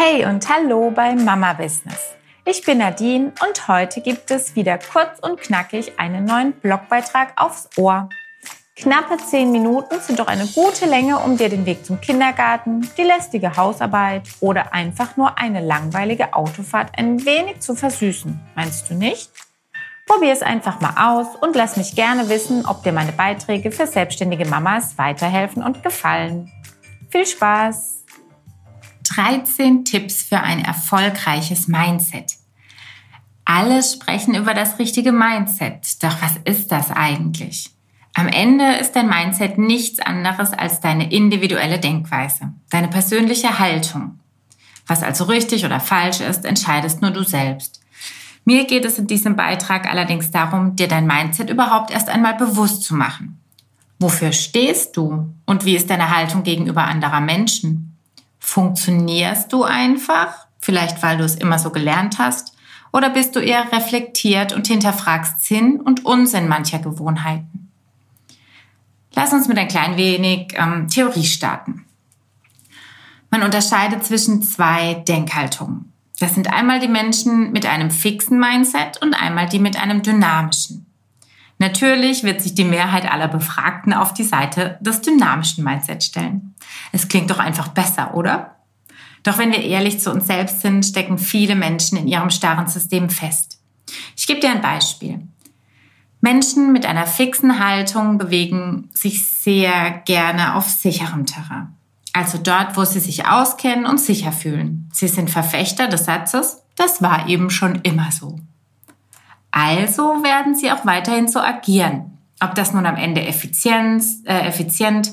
Hey und hallo bei Mama Business. Ich bin Nadine und heute gibt es wieder kurz und knackig einen neuen Blogbeitrag aufs Ohr. Knappe 10 Minuten sind doch eine gute Länge, um dir den Weg zum Kindergarten, die lästige Hausarbeit oder einfach nur eine langweilige Autofahrt ein wenig zu versüßen. Meinst du nicht? Probier es einfach mal aus und lass mich gerne wissen, ob dir meine Beiträge für selbstständige Mamas weiterhelfen und gefallen. Viel Spaß! 13 Tipps für ein erfolgreiches Mindset. Alle sprechen über das richtige Mindset. Doch was ist das eigentlich? Am Ende ist dein Mindset nichts anderes als deine individuelle Denkweise, deine persönliche Haltung. Was also richtig oder falsch ist, entscheidest nur du selbst. Mir geht es in diesem Beitrag allerdings darum, dir dein Mindset überhaupt erst einmal bewusst zu machen. Wofür stehst du und wie ist deine Haltung gegenüber anderer Menschen? Funktionierst du einfach, vielleicht weil du es immer so gelernt hast, oder bist du eher reflektiert und hinterfragst Sinn und Unsinn mancher Gewohnheiten? Lass uns mit ein klein wenig ähm, Theorie starten. Man unterscheidet zwischen zwei Denkhaltungen. Das sind einmal die Menschen mit einem fixen Mindset und einmal die mit einem dynamischen. Natürlich wird sich die Mehrheit aller Befragten auf die Seite des dynamischen Mindsets stellen. Es klingt doch einfach besser, oder? Doch wenn wir ehrlich zu uns selbst sind, stecken viele Menschen in ihrem starren System fest. Ich gebe dir ein Beispiel. Menschen mit einer fixen Haltung bewegen sich sehr gerne auf sicherem Terrain. Also dort, wo sie sich auskennen und sicher fühlen. Sie sind Verfechter des Satzes, das war eben schon immer so. Also werden sie auch weiterhin so agieren. Ob das nun am Ende Effizienz, äh, effizient,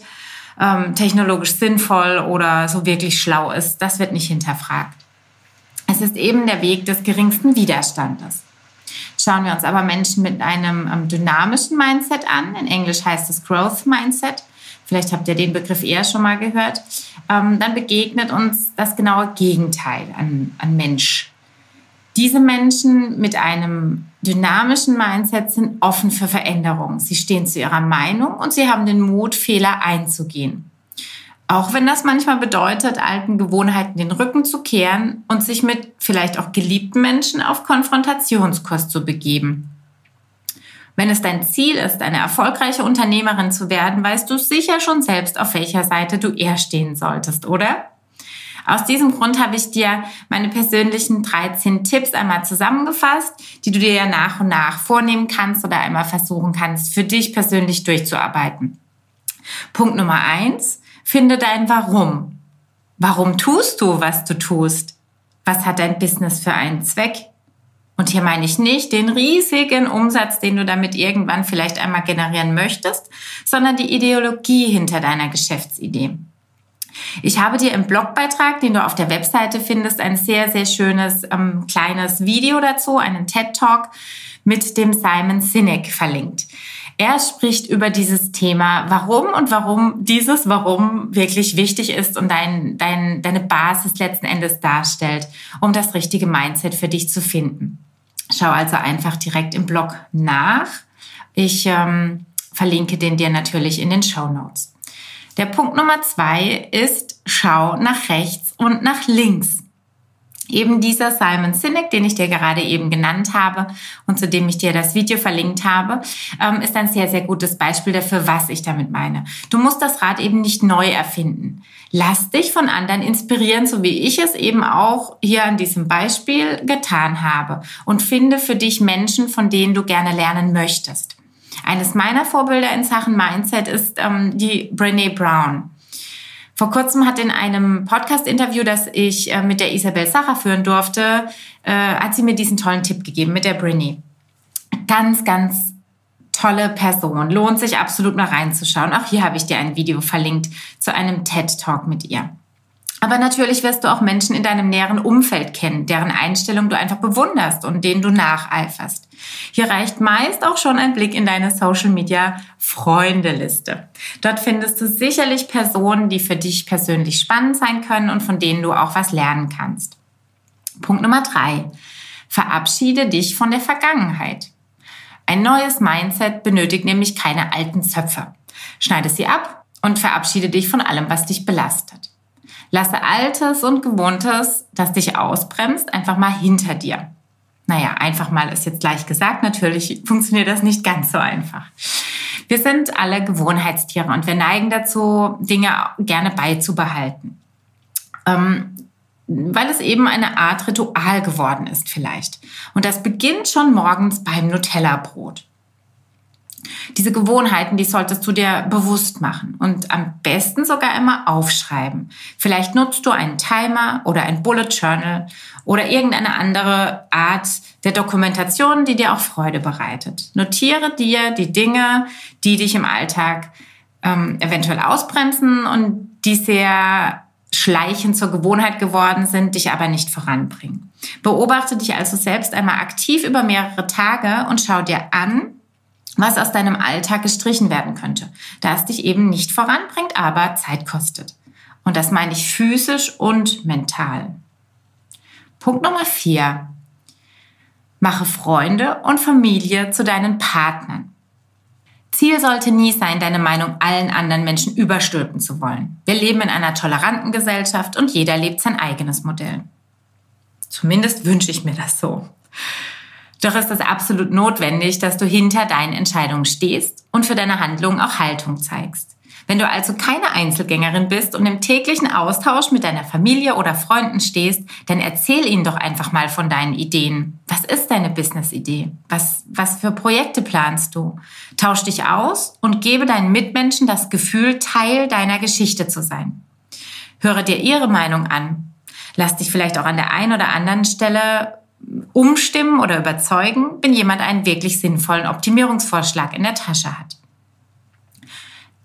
ähm, technologisch sinnvoll oder so wirklich schlau ist, das wird nicht hinterfragt. Es ist eben der Weg des geringsten Widerstandes. Schauen wir uns aber Menschen mit einem ähm, dynamischen Mindset an. In Englisch heißt es Growth Mindset. Vielleicht habt ihr den Begriff eher schon mal gehört. Ähm, dann begegnet uns das genaue Gegenteil an, an Mensch. Diese Menschen mit einem dynamischen Mindset sind offen für Veränderung. Sie stehen zu ihrer Meinung und sie haben den Mut, Fehler einzugehen. Auch wenn das manchmal bedeutet, alten Gewohnheiten den Rücken zu kehren und sich mit vielleicht auch geliebten Menschen auf Konfrontationskurs zu begeben. Wenn es dein Ziel ist, eine erfolgreiche Unternehmerin zu werden, weißt du sicher schon selbst, auf welcher Seite du eher stehen solltest, oder? Aus diesem Grund habe ich dir meine persönlichen 13 Tipps einmal zusammengefasst, die du dir ja nach und nach vornehmen kannst oder einmal versuchen kannst, für dich persönlich durchzuarbeiten. Punkt Nummer eins Finde dein Warum. Warum tust du, was du tust? Was hat dein Business für einen Zweck? Und hier meine ich nicht den riesigen Umsatz, den du damit irgendwann vielleicht einmal generieren möchtest, sondern die Ideologie hinter deiner Geschäftsidee. Ich habe dir im Blogbeitrag, den du auf der Webseite findest, ein sehr, sehr schönes ähm, kleines Video dazu, einen TED Talk mit dem Simon Sinek verlinkt. Er spricht über dieses Thema, warum und warum dieses Warum wirklich wichtig ist und dein, dein, deine Basis letzten Endes darstellt, um das richtige Mindset für dich zu finden. Schau also einfach direkt im Blog nach. Ich ähm, verlinke den dir natürlich in den Show Notes. Der Punkt Nummer zwei ist, schau nach rechts und nach links. Eben dieser Simon Sinek, den ich dir gerade eben genannt habe und zu dem ich dir das Video verlinkt habe, ähm, ist ein sehr, sehr gutes Beispiel dafür, was ich damit meine. Du musst das Rad eben nicht neu erfinden. Lass dich von anderen inspirieren, so wie ich es eben auch hier an diesem Beispiel getan habe. Und finde für dich Menschen, von denen du gerne lernen möchtest. Eines meiner Vorbilder in Sachen Mindset ist ähm, die Brene Brown. Vor kurzem hat in einem Podcast-Interview, das ich äh, mit der Isabel Sacher führen durfte, äh, hat sie mir diesen tollen Tipp gegeben mit der Brinny. Ganz, ganz tolle Person. Lohnt sich absolut mal reinzuschauen. Auch hier habe ich dir ein Video verlinkt zu einem TED-Talk mit ihr. Aber natürlich wirst du auch Menschen in deinem näheren Umfeld kennen, deren Einstellung du einfach bewunderst und denen du nacheiferst. Hier reicht meist auch schon ein Blick in deine Social Media Freundeliste. Dort findest du sicherlich Personen, die für dich persönlich spannend sein können und von denen du auch was lernen kannst. Punkt Nummer drei. Verabschiede dich von der Vergangenheit. Ein neues Mindset benötigt nämlich keine alten Zöpfe. Schneide sie ab und verabschiede dich von allem, was dich belastet. Lasse Altes und Gewohntes, das dich ausbremst, einfach mal hinter dir. Naja, einfach mal ist jetzt gleich gesagt. Natürlich funktioniert das nicht ganz so einfach. Wir sind alle Gewohnheitstiere und wir neigen dazu, Dinge gerne beizubehalten. Ähm, weil es eben eine Art Ritual geworden ist vielleicht. Und das beginnt schon morgens beim Nutella-Brot. Diese Gewohnheiten, die solltest du dir bewusst machen und am besten sogar immer aufschreiben. Vielleicht nutzt du einen Timer oder ein Bullet Journal oder irgendeine andere Art der Dokumentation, die dir auch Freude bereitet. Notiere dir die Dinge, die dich im Alltag ähm, eventuell ausbremsen und die sehr schleichend zur Gewohnheit geworden sind, dich aber nicht voranbringen. Beobachte dich also selbst einmal aktiv über mehrere Tage und schau dir an, was aus deinem Alltag gestrichen werden könnte, da es dich eben nicht voranbringt, aber Zeit kostet. Und das meine ich physisch und mental. Punkt Nummer vier. Mache Freunde und Familie zu deinen Partnern. Ziel sollte nie sein, deine Meinung allen anderen Menschen überstülpen zu wollen. Wir leben in einer toleranten Gesellschaft und jeder lebt sein eigenes Modell. Zumindest wünsche ich mir das so. Doch ist es absolut notwendig, dass du hinter deinen Entscheidungen stehst und für deine Handlungen auch Haltung zeigst. Wenn du also keine Einzelgängerin bist und im täglichen Austausch mit deiner Familie oder Freunden stehst, dann erzähl ihnen doch einfach mal von deinen Ideen. Was ist deine Business-Idee? Was, was für Projekte planst du? Tausch dich aus und gebe deinen Mitmenschen das Gefühl, Teil deiner Geschichte zu sein. Höre dir ihre Meinung an. Lass dich vielleicht auch an der einen oder anderen Stelle umstimmen oder überzeugen, wenn jemand einen wirklich sinnvollen Optimierungsvorschlag in der Tasche hat.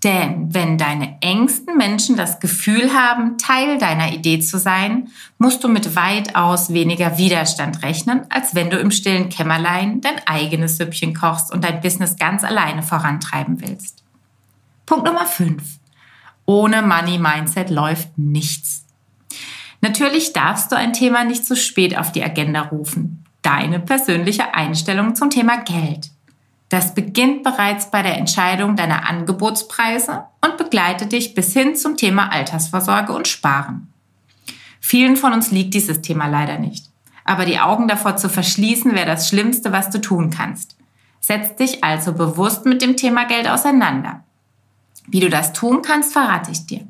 Denn wenn deine engsten Menschen das Gefühl haben, Teil deiner Idee zu sein, musst du mit weitaus weniger Widerstand rechnen, als wenn du im stillen Kämmerlein dein eigenes Süppchen kochst und dein Business ganz alleine vorantreiben willst. Punkt Nummer 5. Ohne Money Mindset läuft nichts. Natürlich darfst du ein Thema nicht zu spät auf die Agenda rufen. Deine persönliche Einstellung zum Thema Geld. Das beginnt bereits bei der Entscheidung deiner Angebotspreise und begleitet dich bis hin zum Thema Altersvorsorge und Sparen. Vielen von uns liegt dieses Thema leider nicht. Aber die Augen davor zu verschließen, wäre das Schlimmste, was du tun kannst. Setz dich also bewusst mit dem Thema Geld auseinander. Wie du das tun kannst, verrate ich dir.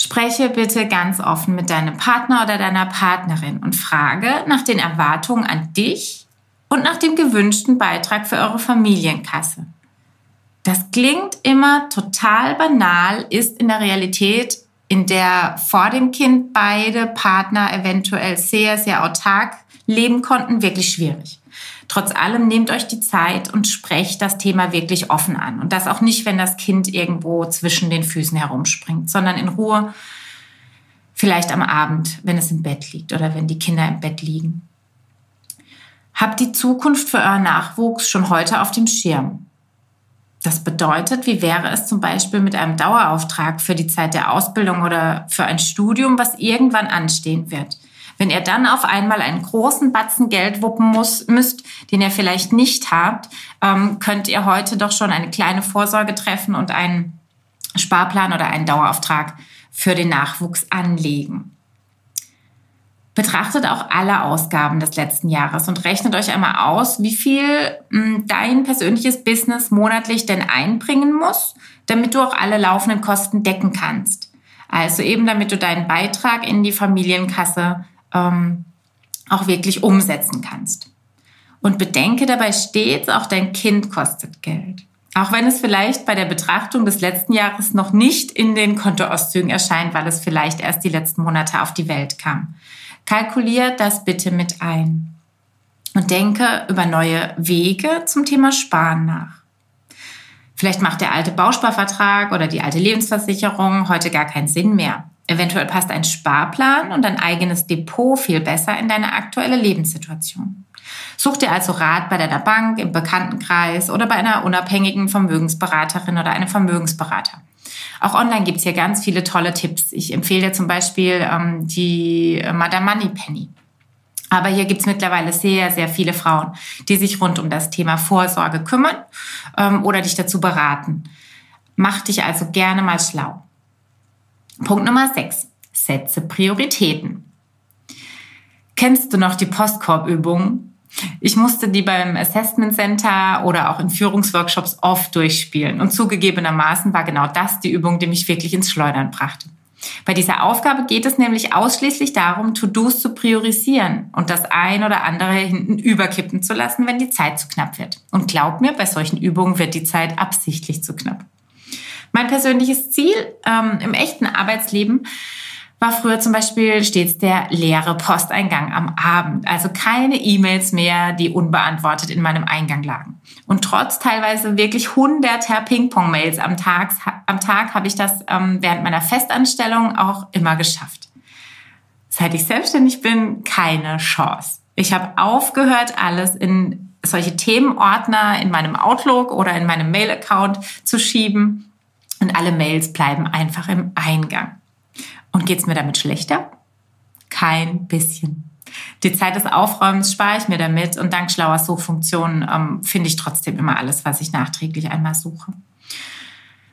Spreche bitte ganz offen mit deinem Partner oder deiner Partnerin und frage nach den Erwartungen an dich und nach dem gewünschten Beitrag für eure Familienkasse. Das klingt immer total banal, ist in der Realität, in der vor dem Kind beide Partner eventuell sehr, sehr autark leben konnten, wirklich schwierig. Trotz allem nehmt euch die Zeit und sprecht das Thema wirklich offen an. Und das auch nicht, wenn das Kind irgendwo zwischen den Füßen herumspringt, sondern in Ruhe, vielleicht am Abend, wenn es im Bett liegt oder wenn die Kinder im Bett liegen. Habt die Zukunft für euren Nachwuchs schon heute auf dem Schirm. Das bedeutet, wie wäre es zum Beispiel mit einem Dauerauftrag für die Zeit der Ausbildung oder für ein Studium, was irgendwann anstehen wird? Wenn ihr dann auf einmal einen großen Batzen Geld wuppen muss, müsst, den ihr vielleicht nicht habt, ähm, könnt ihr heute doch schon eine kleine Vorsorge treffen und einen Sparplan oder einen Dauerauftrag für den Nachwuchs anlegen. Betrachtet auch alle Ausgaben des letzten Jahres und rechnet euch einmal aus, wie viel hm, dein persönliches Business monatlich denn einbringen muss, damit du auch alle laufenden Kosten decken kannst. Also eben damit du deinen Beitrag in die Familienkasse ähm, auch wirklich umsetzen kannst. Und bedenke dabei stets, auch dein Kind kostet Geld. Auch wenn es vielleicht bei der Betrachtung des letzten Jahres noch nicht in den Kontoauszügen erscheint, weil es vielleicht erst die letzten Monate auf die Welt kam. Kalkulier das bitte mit ein und denke über neue Wege zum Thema Sparen nach. Vielleicht macht der alte Bausparvertrag oder die alte Lebensversicherung heute gar keinen Sinn mehr. Eventuell passt ein Sparplan und ein eigenes Depot viel besser in deine aktuelle Lebenssituation. Such dir also Rat bei deiner Bank, im Bekanntenkreis oder bei einer unabhängigen Vermögensberaterin oder einem Vermögensberater. Auch online gibt es hier ganz viele tolle Tipps. Ich empfehle dir zum Beispiel ähm, die Madame Money Penny. Aber hier gibt es mittlerweile sehr, sehr viele Frauen, die sich rund um das Thema Vorsorge kümmern ähm, oder dich dazu beraten. Mach dich also gerne mal schlau. Punkt Nummer 6. Setze Prioritäten. Kennst du noch die Postkorbübung? Ich musste die beim Assessment Center oder auch in Führungsworkshops oft durchspielen. Und zugegebenermaßen war genau das die Übung, die mich wirklich ins Schleudern brachte. Bei dieser Aufgabe geht es nämlich ausschließlich darum, To-Dos zu priorisieren und das ein oder andere hinten überkippen zu lassen, wenn die Zeit zu knapp wird. Und glaub mir, bei solchen Übungen wird die Zeit absichtlich zu knapp. Mein persönliches Ziel ähm, im echten Arbeitsleben war früher zum Beispiel stets der leere Posteingang am Abend. Also keine E-Mails mehr, die unbeantwortet in meinem Eingang lagen. Und trotz teilweise wirklich hunderter Ping-Pong-Mails am Tag, am Tag habe ich das ähm, während meiner Festanstellung auch immer geschafft. Seit ich selbstständig bin, keine Chance. Ich habe aufgehört, alles in solche Themenordner in meinem Outlook oder in meinem Mail-Account zu schieben. Und alle Mails bleiben einfach im Eingang. Und geht's mir damit schlechter? Kein bisschen. Die Zeit des Aufräumens spare ich mir damit und dank schlauer Suchfunktionen ähm, finde ich trotzdem immer alles, was ich nachträglich einmal suche.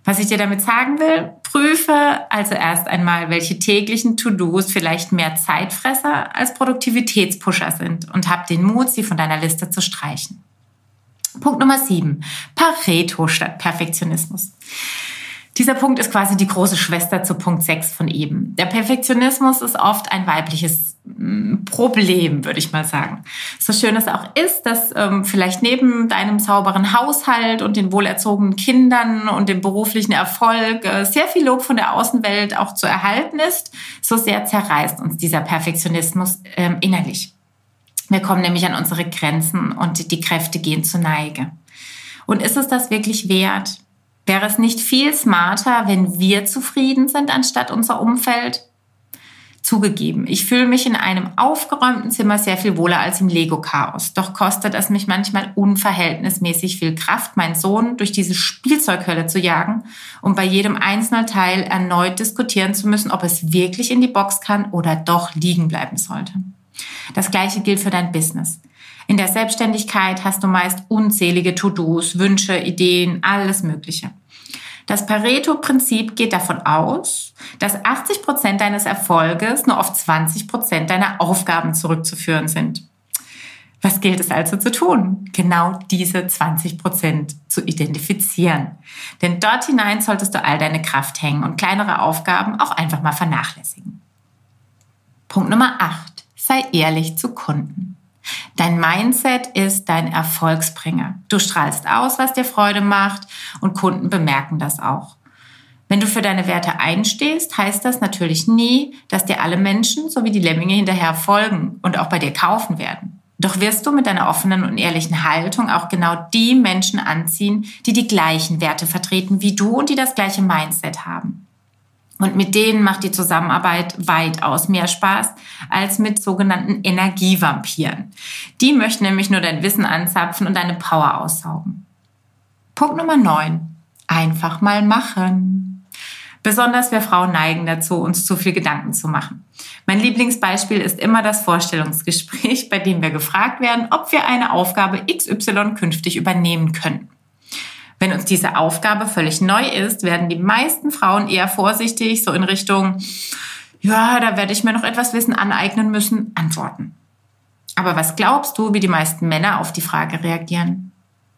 Was ich dir damit sagen will, prüfe also erst einmal, welche täglichen To-Dos vielleicht mehr Zeitfresser als Produktivitätspusher sind und hab den Mut, sie von deiner Liste zu streichen. Punkt Nummer sieben: Pareto statt Perfektionismus. Dieser Punkt ist quasi die große Schwester zu Punkt 6 von eben. Der Perfektionismus ist oft ein weibliches mm, Problem, würde ich mal sagen. So schön es auch ist, dass ähm, vielleicht neben deinem sauberen Haushalt und den wohlerzogenen Kindern und dem beruflichen Erfolg äh, sehr viel Lob von der Außenwelt auch zu erhalten ist, so sehr zerreißt uns dieser Perfektionismus ähm, innerlich. Wir kommen nämlich an unsere Grenzen und die Kräfte gehen zur Neige. Und ist es das wirklich wert? Wäre es nicht viel smarter, wenn wir zufrieden sind, anstatt unser Umfeld? Zugegeben, ich fühle mich in einem aufgeräumten Zimmer sehr viel wohler als im Lego-Chaos. Doch kostet es mich manchmal unverhältnismäßig viel Kraft, meinen Sohn durch diese Spielzeughölle zu jagen um bei jedem einzelnen Teil erneut diskutieren zu müssen, ob es wirklich in die Box kann oder doch liegen bleiben sollte. Das gleiche gilt für dein Business. In der Selbstständigkeit hast du meist unzählige To-Dos, Wünsche, Ideen, alles Mögliche. Das Pareto-Prinzip geht davon aus, dass 80 Prozent deines Erfolges nur auf 20 Prozent deiner Aufgaben zurückzuführen sind. Was gilt es also zu tun? Genau diese 20 Prozent zu identifizieren. Denn dort hinein solltest du all deine Kraft hängen und kleinere Aufgaben auch einfach mal vernachlässigen. Punkt Nummer 8. Sei ehrlich zu Kunden. Dein Mindset ist dein Erfolgsbringer. Du strahlst aus, was dir Freude macht und Kunden bemerken das auch. Wenn du für deine Werte einstehst, heißt das natürlich nie, dass dir alle Menschen sowie die Lemminge hinterher folgen und auch bei dir kaufen werden. Doch wirst du mit deiner offenen und ehrlichen Haltung auch genau die Menschen anziehen, die die gleichen Werte vertreten wie du und die das gleiche Mindset haben. Und mit denen macht die Zusammenarbeit weitaus mehr Spaß als mit sogenannten Energievampiren. Die möchten nämlich nur dein Wissen anzapfen und deine Power aussaugen. Punkt Nummer 9. Einfach mal machen. Besonders wir Frauen neigen dazu, uns zu viel Gedanken zu machen. Mein Lieblingsbeispiel ist immer das Vorstellungsgespräch, bei dem wir gefragt werden, ob wir eine Aufgabe XY künftig übernehmen können. Wenn uns diese Aufgabe völlig neu ist, werden die meisten Frauen eher vorsichtig, so in Richtung, ja, da werde ich mir noch etwas Wissen aneignen müssen, antworten. Aber was glaubst du, wie die meisten Männer auf die Frage reagieren?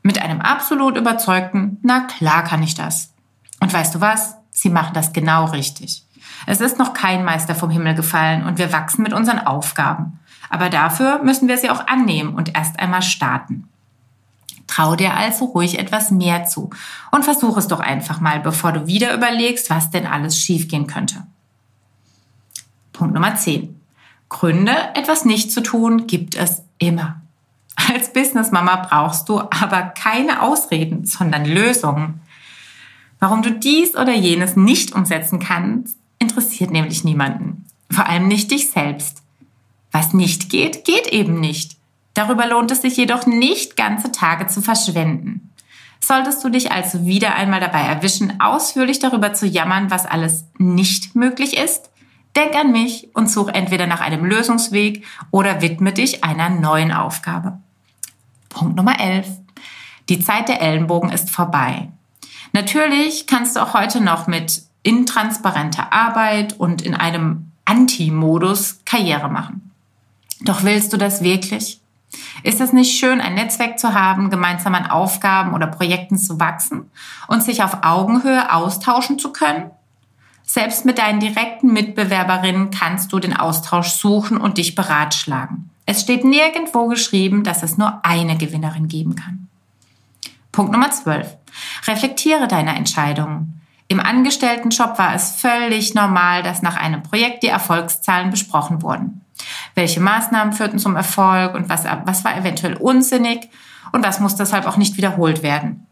Mit einem absolut überzeugten, na klar kann ich das. Und weißt du was? Sie machen das genau richtig. Es ist noch kein Meister vom Himmel gefallen und wir wachsen mit unseren Aufgaben. Aber dafür müssen wir sie auch annehmen und erst einmal starten. Trau dir also ruhig etwas mehr zu und versuch es doch einfach mal, bevor du wieder überlegst, was denn alles schiefgehen könnte. Punkt Nummer 10. Gründe, etwas nicht zu tun, gibt es immer. Als Businessmama brauchst du aber keine Ausreden, sondern Lösungen. Warum du dies oder jenes nicht umsetzen kannst, interessiert nämlich niemanden. Vor allem nicht dich selbst. Was nicht geht, geht eben nicht. Darüber lohnt es sich jedoch nicht, ganze Tage zu verschwenden. Solltest du dich also wieder einmal dabei erwischen, ausführlich darüber zu jammern, was alles nicht möglich ist, denk an mich und such entweder nach einem Lösungsweg oder widme dich einer neuen Aufgabe. Punkt Nummer 11. Die Zeit der Ellenbogen ist vorbei. Natürlich kannst du auch heute noch mit intransparenter Arbeit und in einem Anti-Modus Karriere machen. Doch willst du das wirklich? Ist es nicht schön, ein Netzwerk zu haben, gemeinsam an Aufgaben oder Projekten zu wachsen und sich auf Augenhöhe austauschen zu können? Selbst mit deinen direkten Mitbewerberinnen kannst du den Austausch suchen und dich beratschlagen. Es steht nirgendwo geschrieben, dass es nur eine Gewinnerin geben kann. Punkt Nummer 12. Reflektiere deine Entscheidungen. Im Angestelltenjob war es völlig normal, dass nach einem Projekt die Erfolgszahlen besprochen wurden. Welche Maßnahmen führten zum Erfolg und was, was war eventuell unsinnig und was muss deshalb auch nicht wiederholt werden.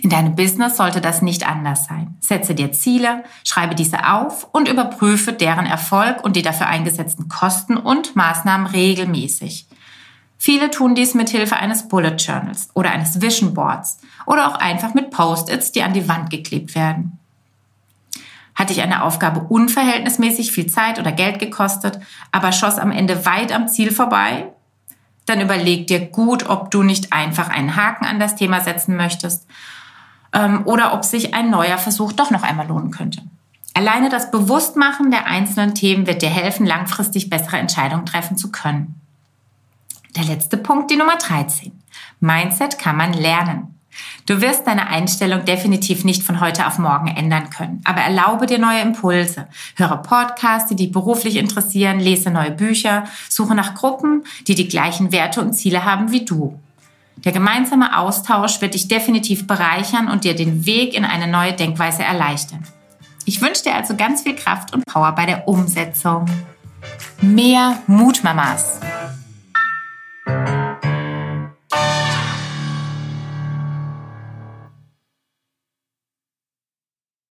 In deinem Business sollte das nicht anders sein. Setze dir Ziele, schreibe diese auf und überprüfe deren Erfolg und die dafür eingesetzten Kosten und Maßnahmen regelmäßig. Viele tun dies mit Hilfe eines Bullet Journals oder eines Vision Boards oder auch einfach mit Post-its, die an die Wand geklebt werden. Hat dich eine Aufgabe unverhältnismäßig viel Zeit oder Geld gekostet, aber schoss am Ende weit am Ziel vorbei? Dann überleg dir gut, ob du nicht einfach einen Haken an das Thema setzen möchtest ähm, oder ob sich ein neuer Versuch doch noch einmal lohnen könnte. Alleine das Bewusstmachen der einzelnen Themen wird dir helfen, langfristig bessere Entscheidungen treffen zu können. Der letzte Punkt, die Nummer 13. Mindset kann man lernen. Du wirst deine Einstellung definitiv nicht von heute auf morgen ändern können, aber erlaube dir neue Impulse. Höre Podcasts, die dich beruflich interessieren, lese neue Bücher, suche nach Gruppen, die die gleichen Werte und Ziele haben wie du. Der gemeinsame Austausch wird dich definitiv bereichern und dir den Weg in eine neue Denkweise erleichtern. Ich wünsche dir also ganz viel Kraft und Power bei der Umsetzung. Mehr Mutmamas.